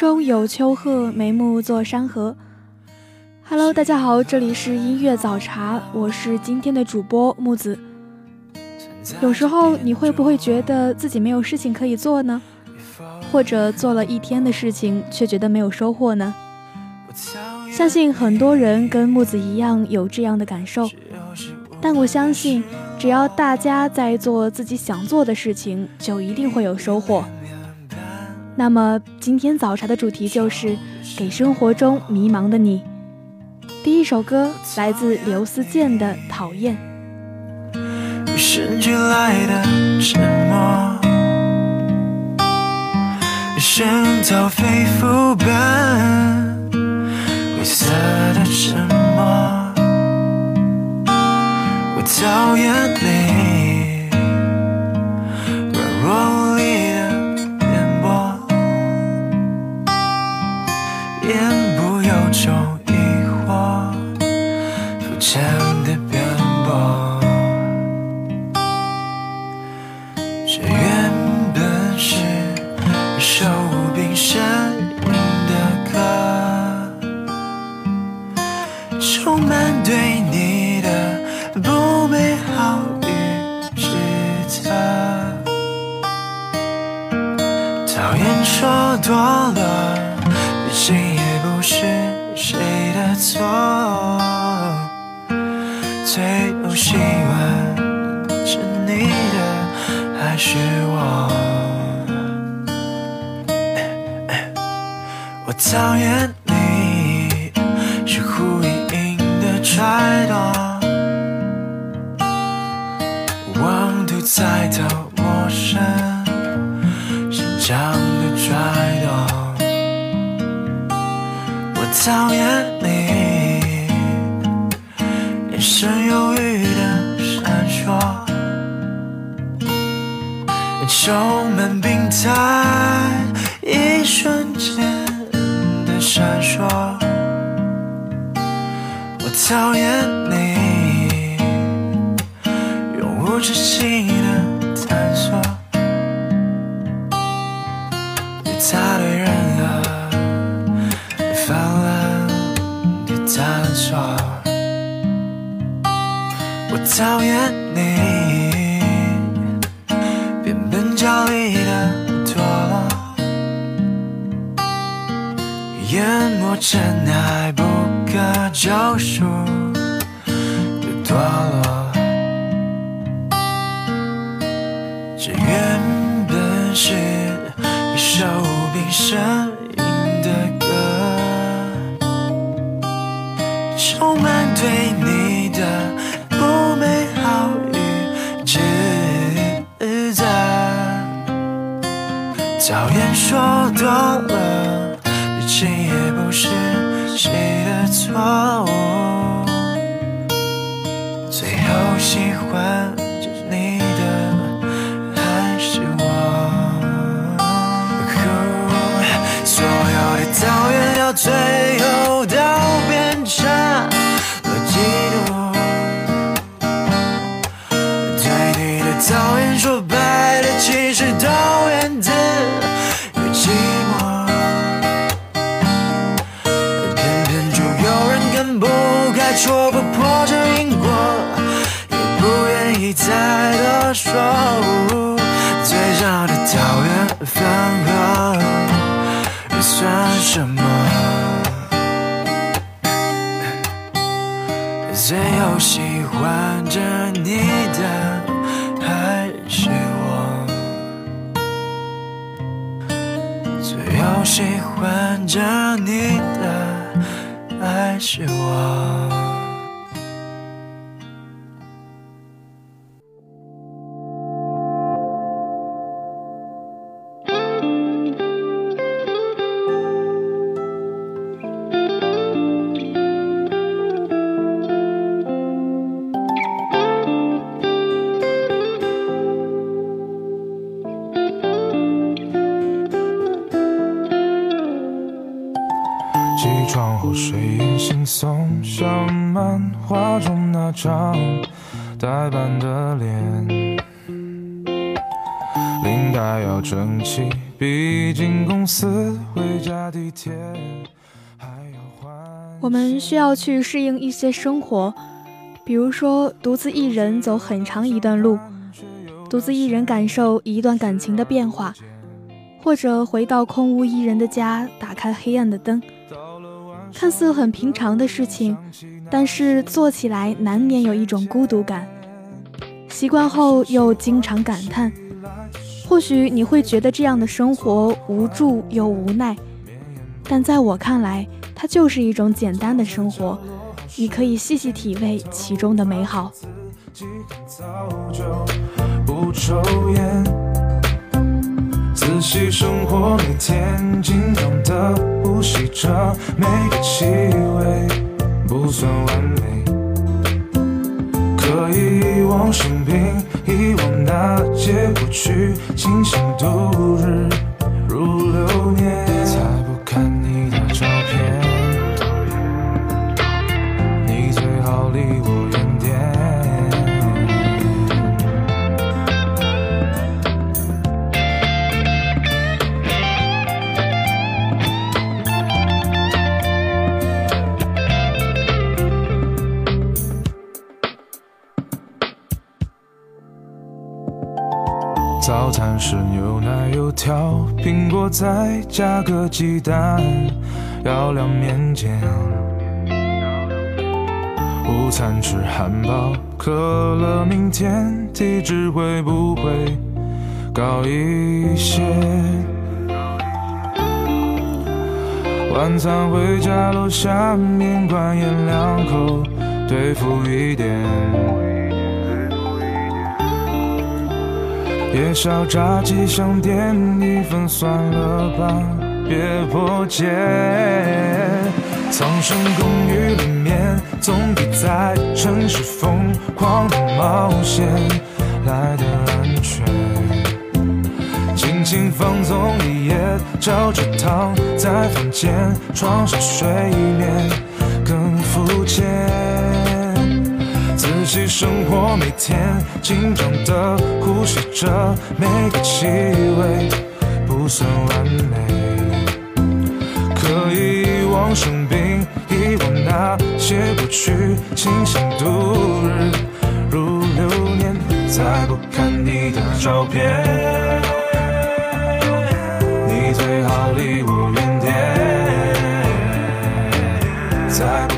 中有秋壑，眉目作山河。Hello，大家好，这里是音乐早茶，我是今天的主播木子。有时候你会不会觉得自己没有事情可以做呢？或者做了一天的事情却觉得没有收获呢？相信很多人跟木子一样有这样的感受。但我相信，只要大家在做自己想做的事情，就一定会有收获。那么今天早茶的主题就是给生活中迷茫的你。第一首歌来自刘思健的《讨厌》。与生俱来的沉默，像遭肺腑般灰色的沉默，我讨厌你错。最后喜欢是你的还是我？我讨厌你是呼应应的揣度，温度再都陌生，心脏的揣度。我。讨厌眼神忧郁的闪烁，充满病在一瞬间的闪烁。我讨厌你永无止境的探索，对他的人。讨厌你变本加厉的堕落，淹没尘埃不可救赎的堕落。这原本是一首无声说多了，毕竟也不是谁的错误。最后喜欢张呆板的脸，领带要整齐，毕竟公司回家地铁。我们需要去适应一些生活，比如说独自一人走很长一段路，独自一人感受一段感情的变化，或者回到空无一人的家，打开黑暗的灯，看似很平常的事情。但是做起来难免有一种孤独感，习惯后又经常感叹。或许你会觉得这样的生活无助又无奈，但在我看来，它就是一种简单的生活，你可以细细体味其中的美好。仔细生活，每天紧张的呼吸着每个气味。不算完美，可以遗忘生病，遗忘那些过去，清醒度日如流年。是牛奶油条，苹果再加个鸡蛋，要两面煎。午餐吃汉堡，可乐，明天体脂会不会高一些？晚餐回家楼下面馆咽两口，对付一点。夜宵炸鸡想点一份，算了吧，别破戒。苍生公寓里面，总比在城市疯狂的冒险来的安全。尽情放纵一夜，照着躺在房间床上睡眠更肤浅。细生活，每天紧张的呼吸着每个气味，不算完美。可以遗忘生病，遗忘那些过去，清醒度日如流年。再不看你的照片，你最好离我远点。再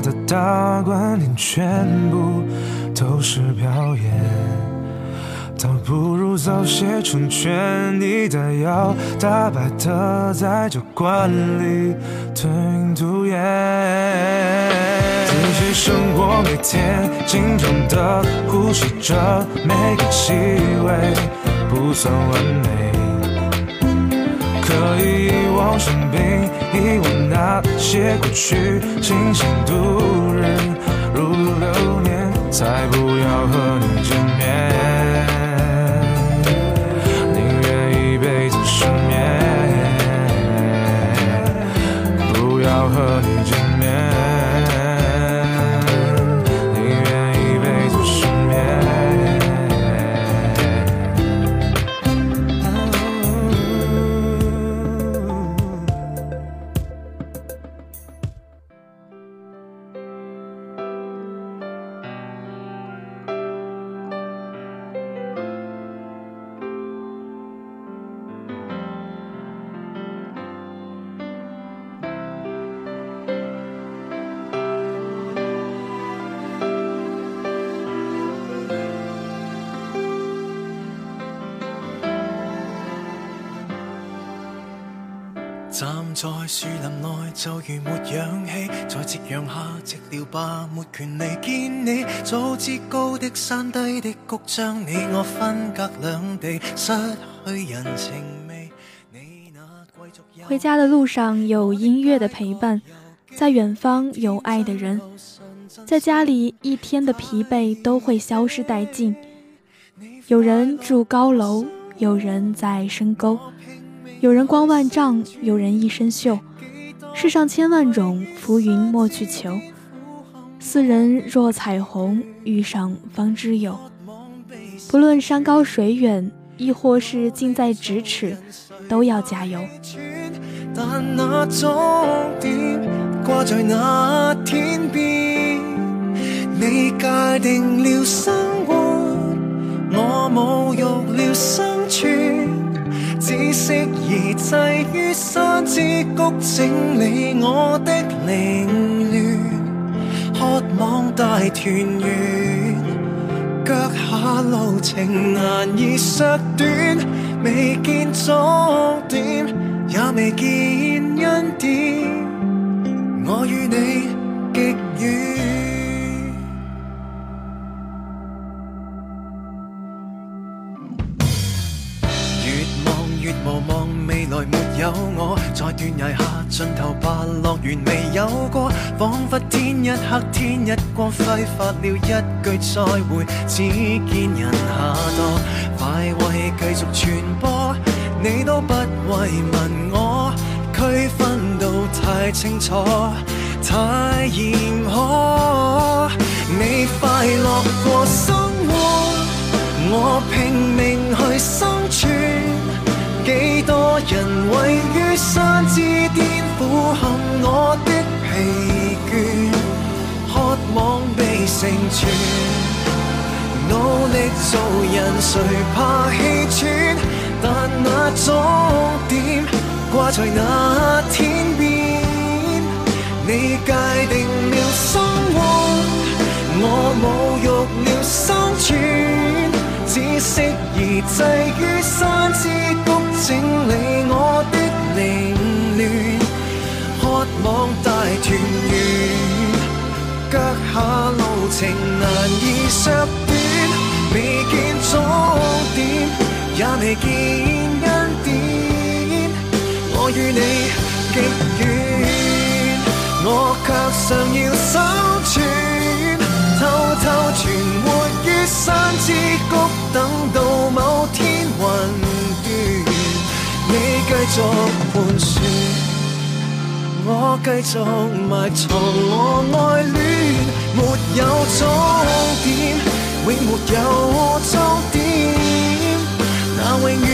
的大观念，全部都是表演。倒不如早些成全你的要，大白的在酒馆里吞云吐烟。仔细生活，每天紧张的呼吸着每个气味，不算完美。可以望生病，遗忘那些过去，清醒度日如流年，才不要和你见面，宁愿一辈子失眠，不要和你在树林内就如没氧气，在夕阳下寂了吧，没权利见你。早知高的山低的谷，将你我分隔两地，失去人情味。你那贵族回家的路上有音乐的陪伴，在远方有爱的人，在家里一天的疲惫都会消失殆尽。有人住高楼，有人在深沟，有人光万丈，有人一身锈。世上千万种浮云莫去求，斯人若彩虹，遇上方知有。不论山高水远，亦或是近在咫尺，都要加油。但那终点挂在那天边，你界定了生活。我侮辱了生存，只适宜滞于山之谷，整理我的凌乱，渴望大团圆。脚下路程难以削短，未见终点，也未见恩典。我与你极远远。无望未来没有我，在断崖下尽头白乐园未有过，仿佛天一黑天一光，挥发了一句再会，只见人下堕。快慰继续传播，你都不慰问我，区分到太清楚，太严苛。你快乐过生活，我拼命去生存。几多人位于山之巅，俯瞰我的疲倦，渴望被成全。努力做人，谁怕气喘？但那终点挂在那天边，你界定了生活，我侮辱了生存，只适宜滞于山之。整理我的凌乱，渴望大团圆。脚下路程难以削短，未见终点，也未见恩典。我与你极远，我却尚要生存，偷偷存活于山之谷，等到某天云。你继续盘旋，我继续埋藏我爱恋，没有终点，永没有终点，那永远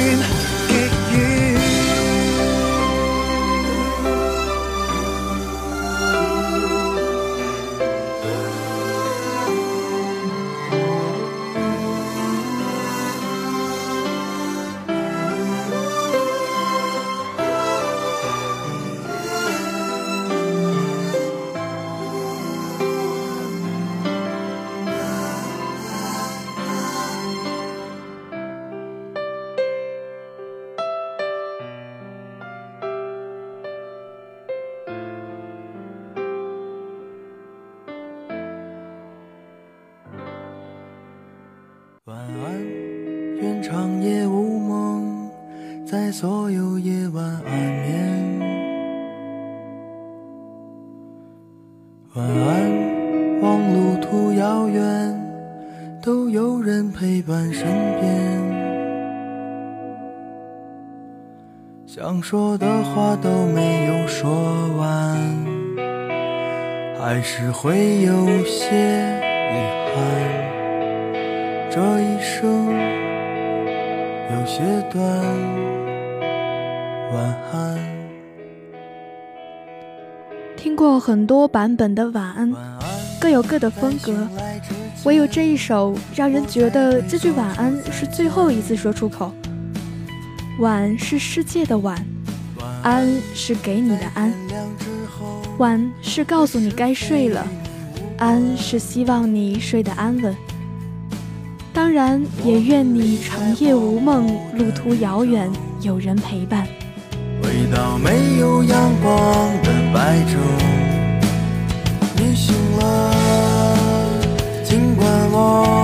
还是会有些遗憾。这一生有些短，晚安。听过很多版本的晚安，各有各的风格，唯有这一首让人觉得这句晚安是最后一次说出口。晚是世界的晚，安是给你的安，晚是告诉你该睡了，安是希望你睡得安稳。当然，也愿你长夜无梦，路途遥远，有人陪伴。回到没有阳光的白昼，你醒了，尽管我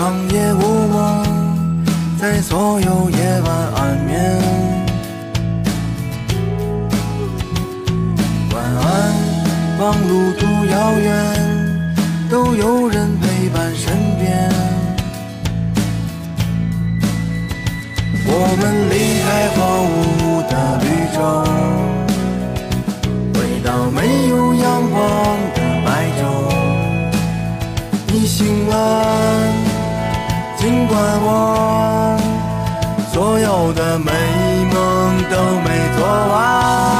长夜无梦，在所有夜晚安眠。晚安，望路途遥远，都有人陪伴身边。我们离开荒芜的绿洲，回到没有阳光的白昼。你醒了，管我所有的美梦都没做完。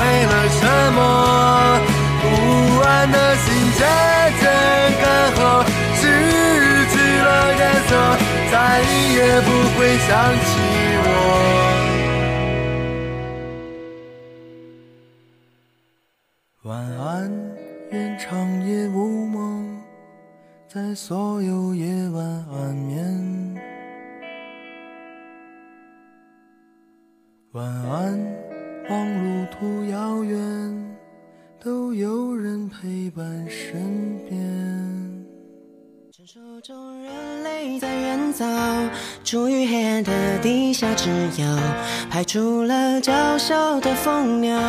为了什么？不安的心渐渐干涸，失去了颜色，再也不会想起我。晚安，愿长夜无梦，在所有夜晚安眠。晚安，望路途遥远，都有人陪伴身边。传说中人类在远早，处于黑暗的地下之遥，排除了娇小的蜂鸟，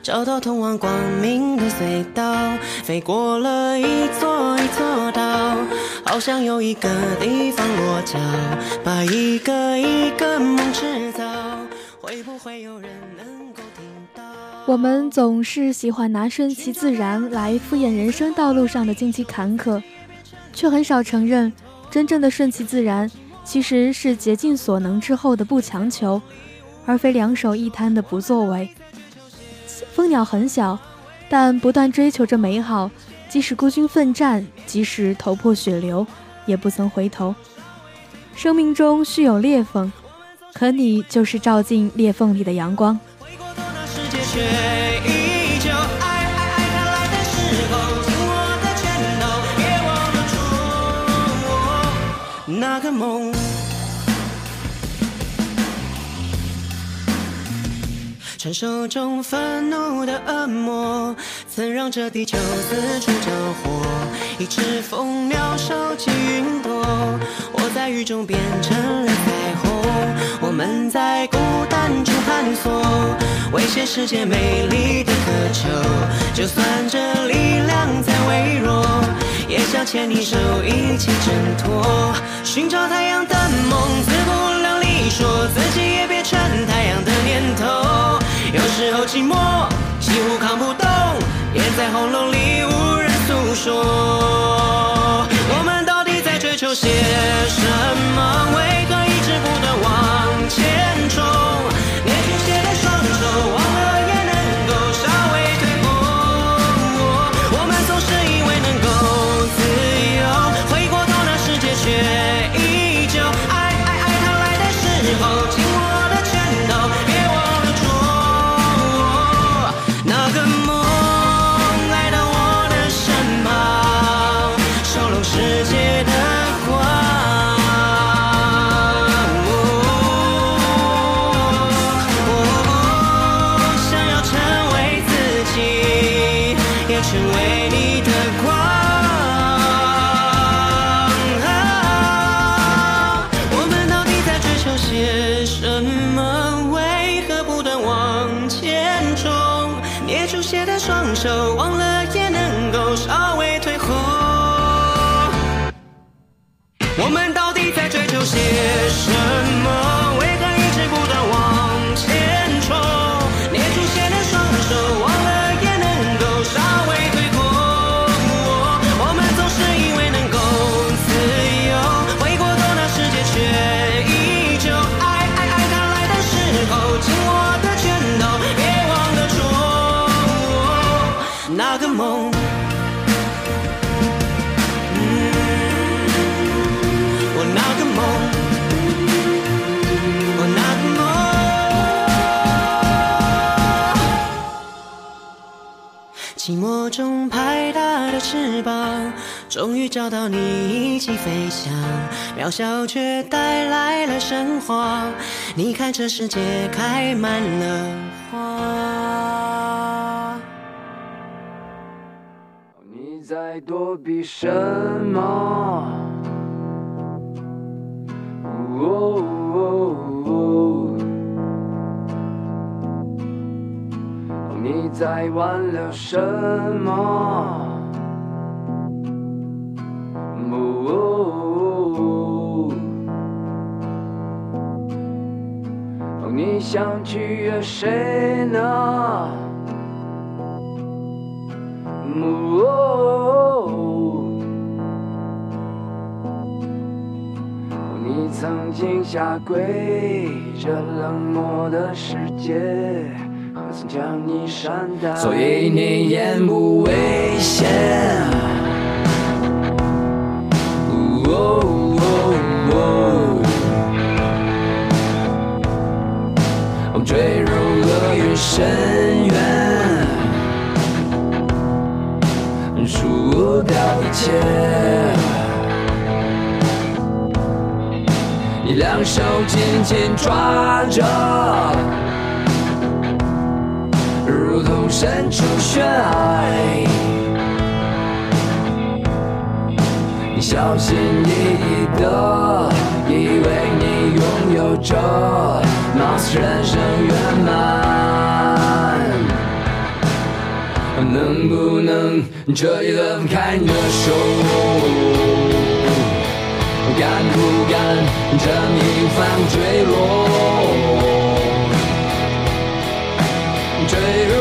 找到通往光明的隧道，飞过了一座一座岛，好想有一个地方落脚，把一个一个梦制造，会不会有人？我们总是喜欢拿顺其自然来敷衍人生道路上的荆棘坎坷，却很少承认，真正的顺其自然其实是竭尽所能之后的不强求，而非两手一摊的不作为。蜂鸟很小，但不断追求着美好，即使孤军奋战，即使头破血流，也不曾回头。生命中须有裂缝，可你就是照进裂缝里的阳光。却依旧爱爱爱，它来的时候，紧握的拳头，别忘了出那个梦。传说中愤怒的恶魔，曾让这地球四处着火。一只蜂鸟收集云朵，我在雨中变成了彩虹。我们在孤单中探索，为全世界美丽的渴求。就算这力量再微弱，也想牵你手一起挣脱。寻找太阳的梦，自不量力，说自己也变成太阳的念头。有时候寂寞几乎扛不动，咽在喉咙里无人诉说。我们到底在追求些什么？为何一直不断忘中拍打的翅膀，终于找到你一起飞翔，渺小却带来了神话。你看这世界开满了花。你在躲避什么？你在挽留什么？哦哦你想取悦谁呢？哦，你曾经下跪，这冷漠的世界，将你善待？所以你言不危险。坠入厄运深渊。输掉一切。你两手紧紧抓着，如同身处悬崖。你小心翼翼的，以为你拥有着，貌似人生圆满。能不能这一轮开你的手？敢不敢这平凡坠落？坠入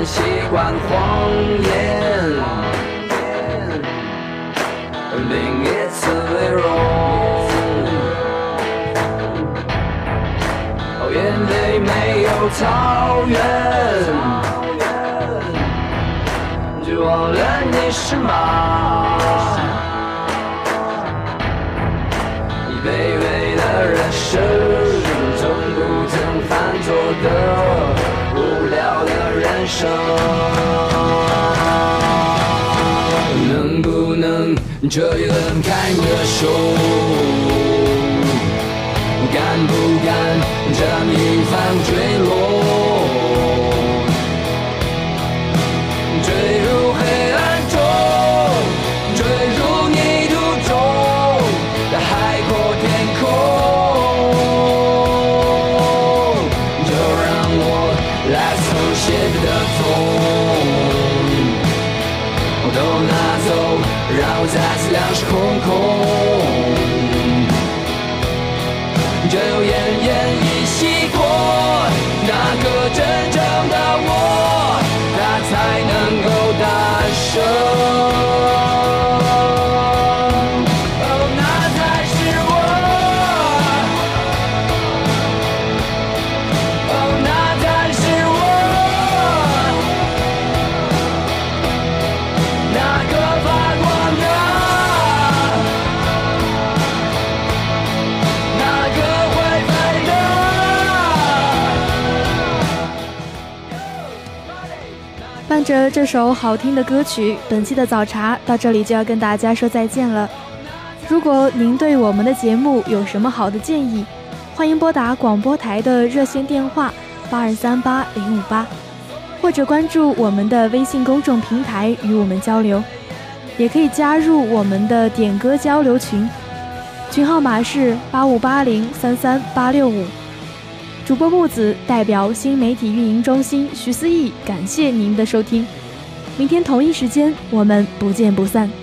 渐渐习惯谎言，另一次微弱，眼泪没有草原。就忘了你是马，这一轮开个手？敢不敢这一番坠落？次两这首好听的歌曲，本期的早茶到这里就要跟大家说再见了。如果您对我们的节目有什么好的建议，欢迎拨打广播台的热线电话八二三八零五八，或者关注我们的微信公众平台与我们交流，也可以加入我们的点歌交流群，群号码是八五八零三三八六五。主播木子代表新媒体运营中心徐思义，感谢您的收听。明天同一时间，我们不见不散。